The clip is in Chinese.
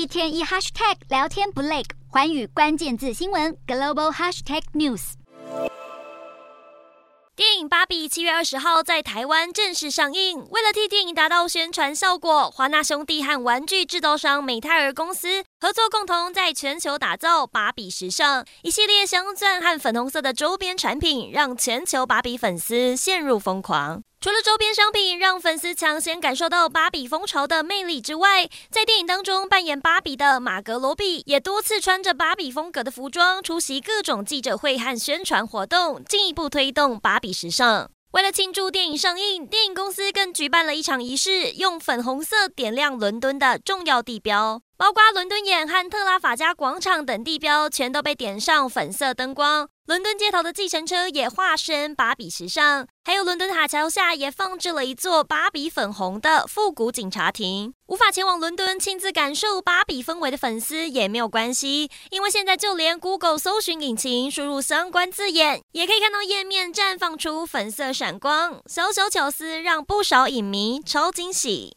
一天一 hashtag 聊天不累，环宇关键字新闻 global hashtag news。电影《芭比》七月二十号在台湾正式上映。为了替电影达到宣传效果，华纳兄弟和玩具制造商美泰尔公司合作，共同在全球打造芭比时尚。一系列镶钻和粉红色的周边产品，让全球芭比粉丝陷入疯狂。除了周边商品让粉丝抢先感受到芭比风潮的魅力之外，在电影当中扮演芭比的玛格罗比也多次穿着芭比风格的服装出席各种记者会和宣传活动，进一步推动芭比时尚。为了庆祝电影上映，电影公司更举办了一场仪式，用粉红色点亮伦敦的重要地标。包括伦敦眼和特拉法加广场等地标，全都被点上粉色灯光。伦敦街头的计程车也化身芭比时尚，还有伦敦塔桥下也放置了一座芭比粉红的复古警察亭。无法前往伦敦亲自感受芭比氛围的粉丝也没有关系，因为现在就连 Google 搜寻引擎输入相关字眼，也可以看到页面绽放出粉色闪光。小小巧思让不少影迷超惊喜。